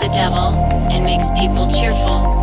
the devil and makes people cheerful.